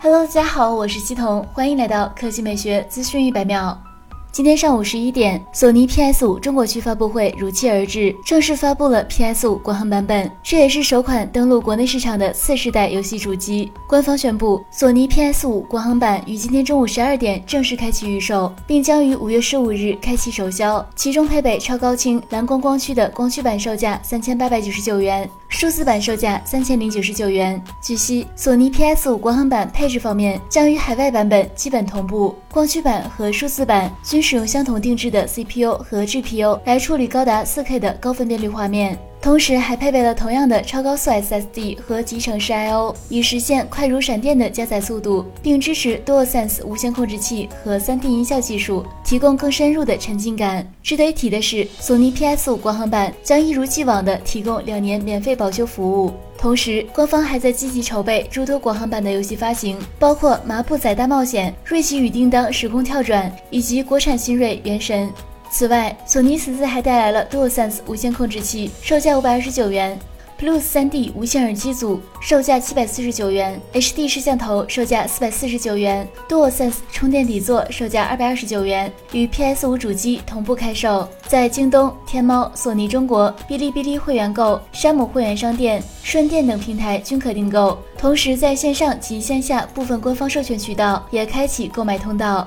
Hello，大家好，我是西彤，欢迎来到科技美学资讯一百秒。今天上午十一点，索尼 PS5 中国区发布会如期而至，正式发布了 PS5 国行版本，这也是首款登陆国内市场的次世代游戏主机。官方宣布，索尼 PS5 国行版于今天中午十二点正式开启预售，并将于五月十五日开启首销。其中配备超高清蓝光光驱的光驱版，售价三千八百九十九元。数字版售价三千零九十九元。据悉，索尼 PS5 国行版配置方面将与海外版本基本同步，光驱版和数字版均使用相同定制的 CPU 和 GPU 来处理高达 4K 的高分辨率画面。同时还配备了同样的超高速 SSD 和集成式 I/O，以实现快如闪电的加载速度，并支持 DualSense 无线控制器和 3D 音效技术，提供更深入的沉浸感。值得一提的是，索尼 PS5 国行版将一如既往的提供两年免费保修服务。同时，官方还在积极筹备诸多国行版的游戏发行，包括《麻布仔大冒险》《瑞奇与叮当时空跳转》以及国产新锐《原神》。此外，索尼此次还带来了 DualSense 无线控制器，售价五百二十九元；Plus 3D 无线耳机组，售价七百四十九元；HD 摄像头，售价四百四十九元；DualSense 充电底座，售价二百二十九元，与 PS5 主机同步开售，在京东、天猫、索尼中国、哔哩哔哩会员购、山姆会员商店、顺电等平台均可订购。同时，在线上及线下部分官方授权渠道也开启购买通道。